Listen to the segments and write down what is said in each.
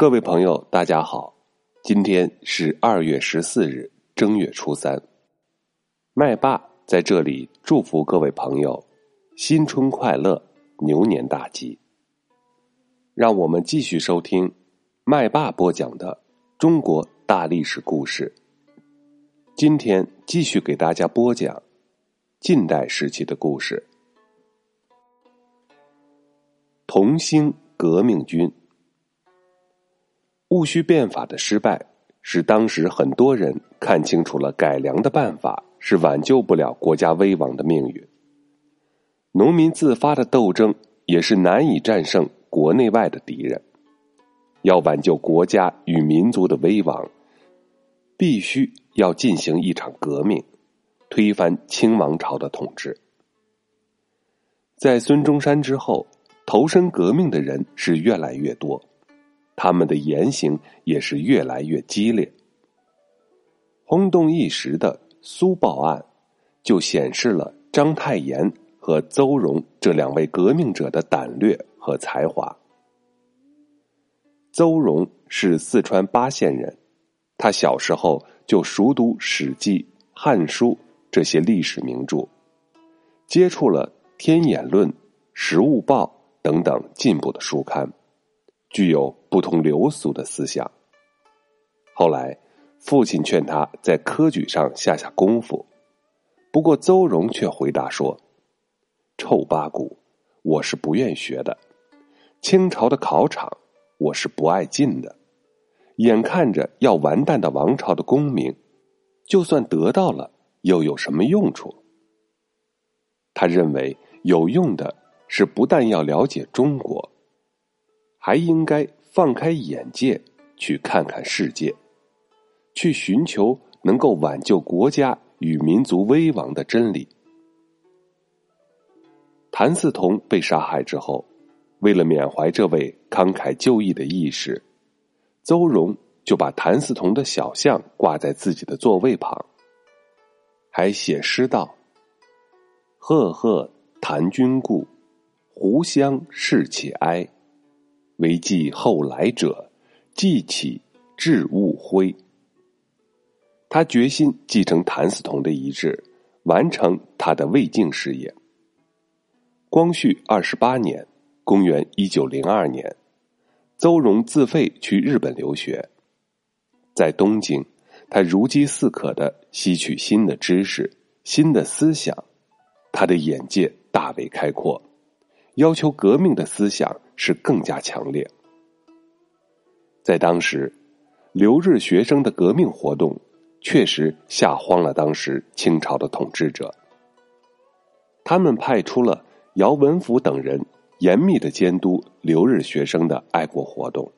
各位朋友，大家好，今天是二月十四日，正月初三。麦霸在这里祝福各位朋友新春快乐，牛年大吉。让我们继续收听麦霸播讲的中国大历史故事。今天继续给大家播讲近代时期的故事。同兴革命军。戊戌变法的失败，使当时很多人看清楚了改良的办法是挽救不了国家危亡的命运。农民自发的斗争也是难以战胜国内外的敌人。要挽救国家与民族的危亡，必须要进行一场革命，推翻清王朝的统治。在孙中山之后，投身革命的人是越来越多。他们的言行也是越来越激烈。轰动一时的苏报案，就显示了章太炎和邹容这两位革命者的胆略和才华。邹容是四川巴县人，他小时候就熟读《史记》《汉书》这些历史名著，接触了《天演论》《时务报》等等进步的书刊。具有不同流俗的思想。后来，父亲劝他在科举上下下功夫，不过邹容却回答说：“臭八股，我是不愿学的；清朝的考场，我是不爱进的。眼看着要完蛋的王朝的功名，就算得到了，又有什么用处？”他认为有用的是不但要了解中国。还应该放开眼界，去看看世界，去寻求能够挽救国家与民族危亡的真理。谭嗣同被杀害之后，为了缅怀这位慷慨就义的义士，邹容就把谭嗣同的小像挂在自己的座位旁，还写诗道：“赫赫谭君故，胡乡事起哀。”为继后来者，继起致物徽。他决心继承谭嗣同的遗志，完成他的魏晋事业。光绪二十八年（公元一九零二年），邹容自费去日本留学，在东京，他如饥似渴的吸取新的知识、新的思想，他的眼界大为开阔。要求革命的思想是更加强烈。在当时，留日学生的革命活动确实吓慌了当时清朝的统治者。他们派出了姚文甫等人严密的监督留日学生的爱国活动，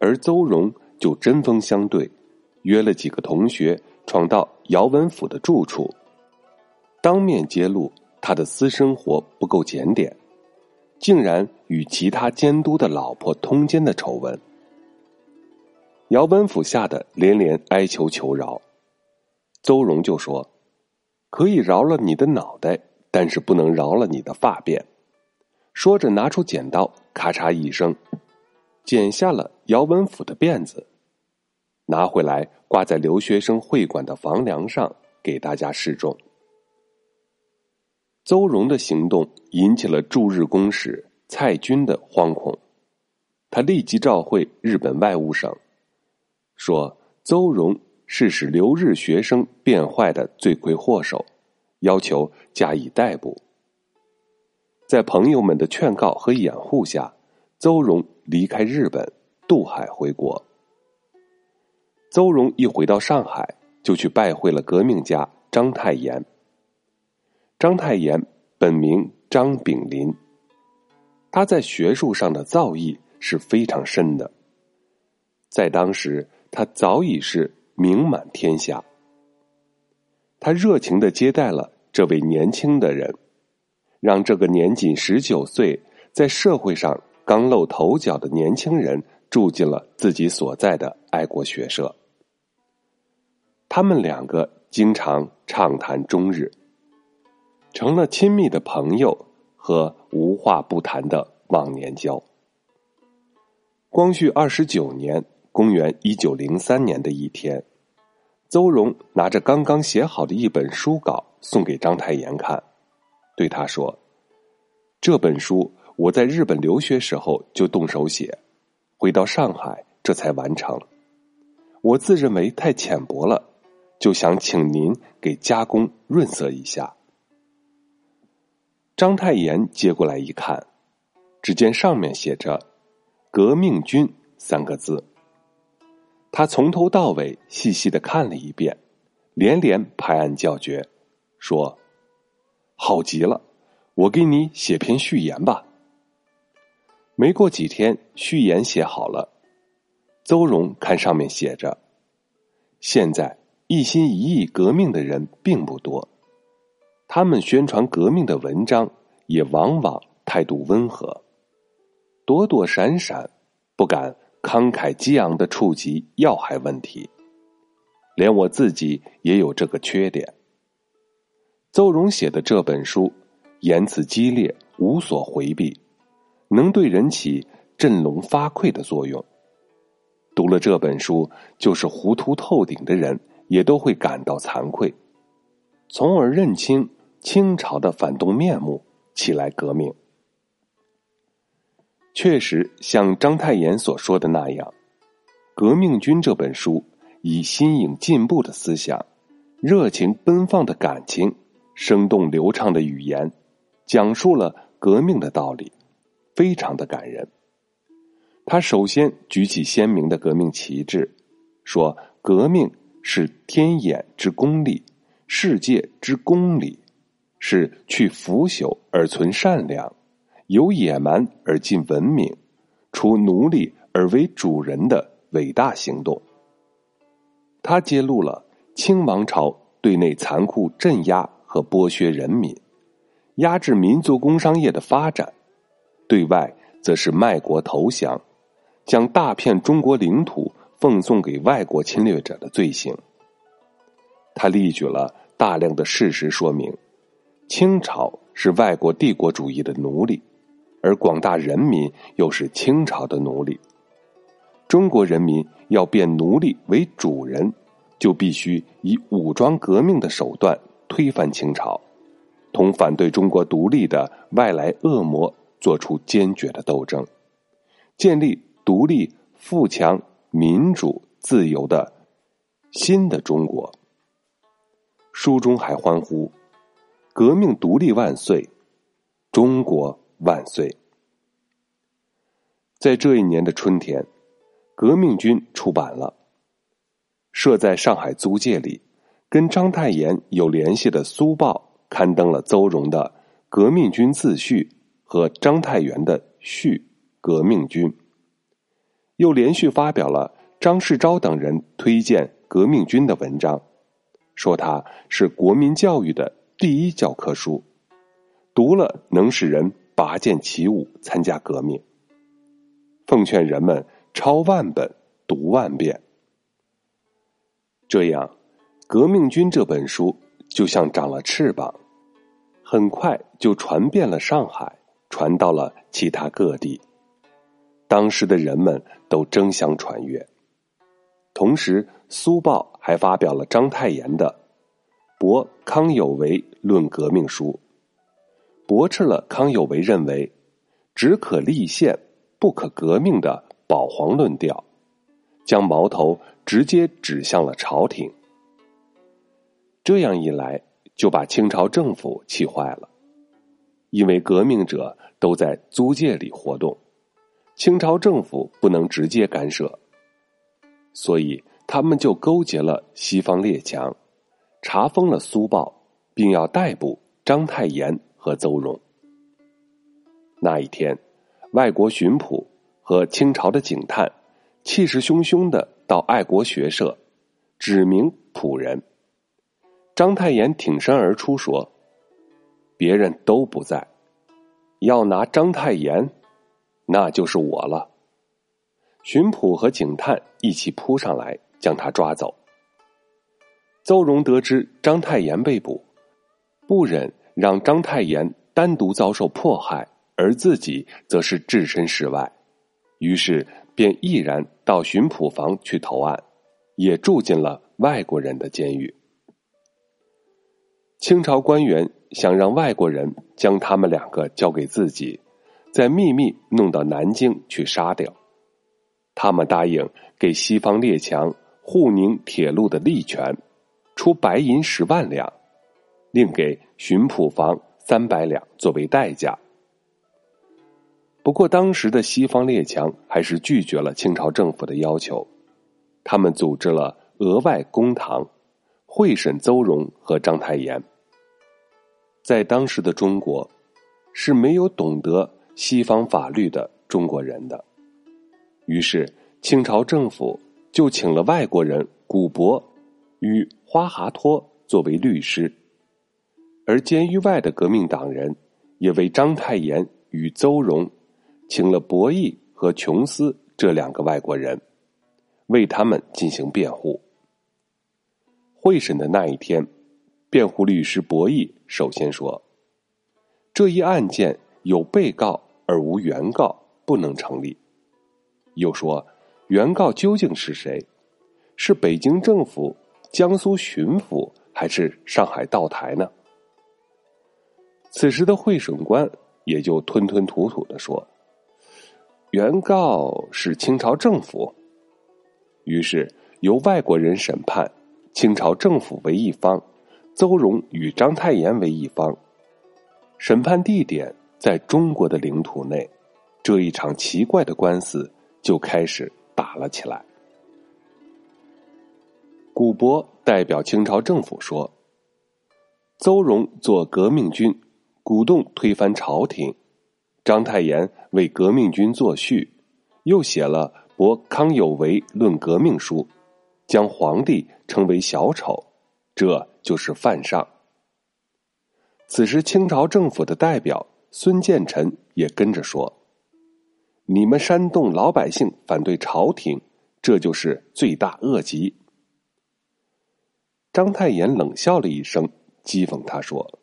而邹容就针锋相对，约了几个同学闯到姚文甫的住处，当面揭露。他的私生活不够检点，竟然与其他监督的老婆通奸的丑闻。姚文甫吓得连连哀求求饶，邹容就说：“可以饶了你的脑袋，但是不能饶了你的发辫。”说着拿出剪刀，咔嚓一声，剪下了姚文甫的辫子，拿回来挂在留学生会馆的房梁上，给大家示众。邹容的行动引起了驻日公使蔡军的惶恐，他立即召会日本外务省，说邹容是使留日学生变坏的罪魁祸首，要求加以逮捕。在朋友们的劝告和掩护下，邹容离开日本，渡海回国。邹容一回到上海，就去拜会了革命家章太炎。章太炎本名张炳麟，他在学术上的造诣是非常深的，在当时他早已是名满天下。他热情的接待了这位年轻的人，让这个年仅十九岁、在社会上刚露头角的年轻人住进了自己所在的爱国学社。他们两个经常畅谈终日。成了亲密的朋友和无话不谈的忘年交。光绪二十九年（公元一九零三年）的一天，邹容拿着刚刚写好的一本书稿送给章太炎看，对他说：“这本书我在日本留学时候就动手写，回到上海这才完成。我自认为太浅薄了，就想请您给加工润色一下。”章太炎接过来一看，只见上面写着“革命军”三个字。他从头到尾细细的看了一遍，连连拍案叫绝，说：“好极了，我给你写篇序言吧。”没过几天，序言写好了。邹容看上面写着：“现在一心一意革命的人并不多。”他们宣传革命的文章也往往态度温和，躲躲闪闪，不敢慷慨激昂的触及要害问题。连我自己也有这个缺点。邹容写的这本书，言辞激烈，无所回避，能对人起振聋发聩的作用。读了这本书，就是糊涂透顶的人也都会感到惭愧，从而认清。清朝的反动面目，起来革命。确实像章太炎所说的那样，《革命军》这本书以新颖进步的思想、热情奔放的感情、生动流畅的语言，讲述了革命的道理，非常的感人。他首先举起鲜明的革命旗帜，说：“革命是天眼之公理，世界之公理。”是去腐朽而存善良，由野蛮而进文明，除奴隶而为主人的伟大行动。他揭露了清王朝对内残酷镇压和剥削人民，压制民族工商业的发展；对外则是卖国投降，将大片中国领土奉送给外国侵略者的罪行。他列举了大量的事实说明。清朝是外国帝国主义的奴隶，而广大人民又是清朝的奴隶。中国人民要变奴隶为主人，就必须以武装革命的手段推翻清朝，同反对中国独立的外来恶魔做出坚决的斗争，建立独立、富强、民主、自由的新的中国。书中还欢呼。革命独立万岁，中国万岁！在这一年的春天，革命军出版了设在上海租界里、跟章太炎有联系的苏报刊登了邹容的《革命军自序》和章太炎的序《革命军》，又连续发表了张世钊等人推荐革命军的文章，说他是国民教育的。第一教科书，读了能使人拔剑起舞，参加革命。奉劝人们抄万本，读万遍。这样，《革命军》这本书就像长了翅膀，很快就传遍了上海，传到了其他各地。当时的人们都争相传阅。同时，《苏报》还发表了章太炎的。驳康有为论革命书，驳斥了康有为认为只可立宪不可革命的保皇论调，将矛头直接指向了朝廷。这样一来，就把清朝政府气坏了，因为革命者都在租界里活动，清朝政府不能直接干涉，所以他们就勾结了西方列强。查封了苏报，并要逮捕章太炎和邹容。那一天，外国巡捕和清朝的警探气势汹汹的到爱国学社，指名仆人。章太炎挺身而出说：“别人都不在，要拿章太炎，那就是我了。”巡捕和警探一起扑上来，将他抓走。邹容得知章太炎被捕，不忍让章太炎单独遭受迫害，而自己则是置身事外，于是便毅然到巡捕房去投案，也住进了外国人的监狱。清朝官员想让外国人将他们两个交给自己，再秘密弄到南京去杀掉。他们答应给西方列强沪宁铁路的利权，出白银十万两，另给巡捕房三百两作为代价。不过，当时的西方列强还是拒绝了清朝政府的要求，他们组织了额外公堂。会审邹容和章太炎，在当时的中国，是没有懂得西方法律的中国人的。于是，清朝政府就请了外国人古博与花哈托作为律师，而监狱外的革命党人也为章太炎与邹容请了博弈和琼斯这两个外国人，为他们进行辩护。会审的那一天，辩护律师博弈首先说：“这一案件有被告而无原告，不能成立。”又说：“原告究竟是谁？是北京政府、江苏巡抚，还是上海道台呢？”此时的会审官也就吞吞吐吐的说：“原告是清朝政府。”于是由外国人审判。清朝政府为一方，邹容与章太炎为一方，审判地点在中国的领土内，这一场奇怪的官司就开始打了起来。古博代表清朝政府说：“邹容做革命军，鼓动推翻朝廷；章太炎为革命军作序，又写了《博康有为论革命书》。”将皇帝称为小丑，这就是犯上。此时，清朝政府的代表孙建臣也跟着说：“你们煽动老百姓反对朝廷，这就是罪大恶极。”章太炎冷笑了一声，讥讽他说：“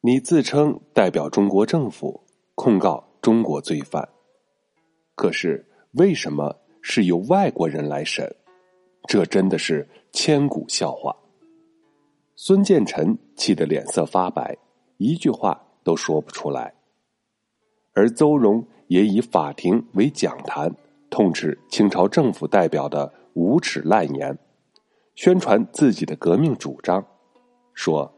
你自称代表中国政府控告中国罪犯，可是为什么是由外国人来审？”这真的是千古笑话。孙建臣气得脸色发白，一句话都说不出来。而邹容也以法庭为讲坛，痛斥清朝政府代表的无耻烂言，宣传自己的革命主张，说：“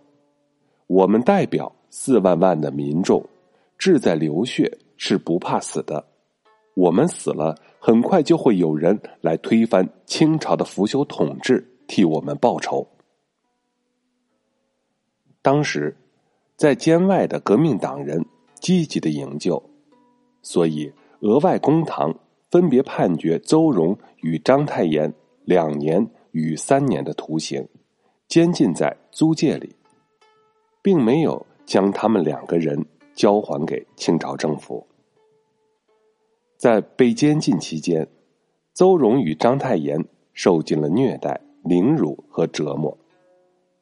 我们代表四万万的民众，志在流血，是不怕死的。我们死了。”很快就会有人来推翻清朝的腐朽统治，替我们报仇。当时，在监外的革命党人积极的营救，所以额外公堂分别判决邹容与章太炎两年与三年的徒刑，监禁在租界里，并没有将他们两个人交还给清朝政府。在被监禁期间，邹容与章太炎受尽了虐待、凌辱和折磨，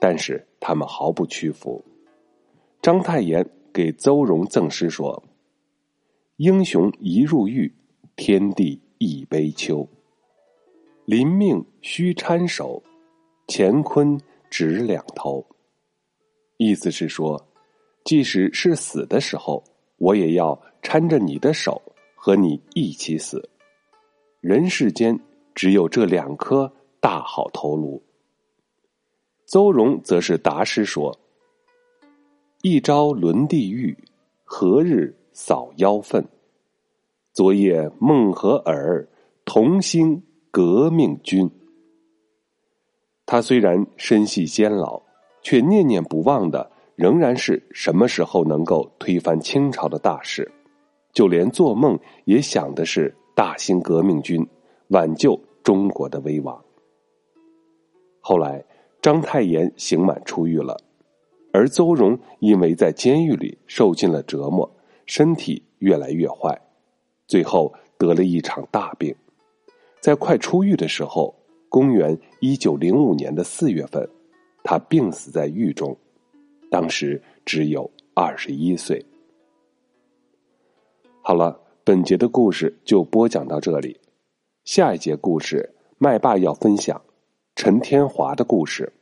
但是他们毫不屈服。章太炎给邹容赠诗说：“英雄一入狱，天地一悲秋。临命须搀手，乾坤只两头。”意思是说，即使是死的时候，我也要搀着你的手。和你一起死，人世间只有这两颗大好头颅。邹容则是答诗说：“一朝沦地狱，何日扫妖氛？昨夜梦和尔，同心革命军。”他虽然身系监牢，却念念不忘的仍然是什么时候能够推翻清朝的大事。就连做梦也想的是大兴革命军，挽救中国的危亡。后来，章太炎刑满出狱了，而邹容因为在监狱里受尽了折磨，身体越来越坏，最后得了一场大病。在快出狱的时候，公元一九零五年的四月份，他病死在狱中，当时只有二十一岁。好了，本节的故事就播讲到这里，下一节故事麦霸要分享陈天华的故事。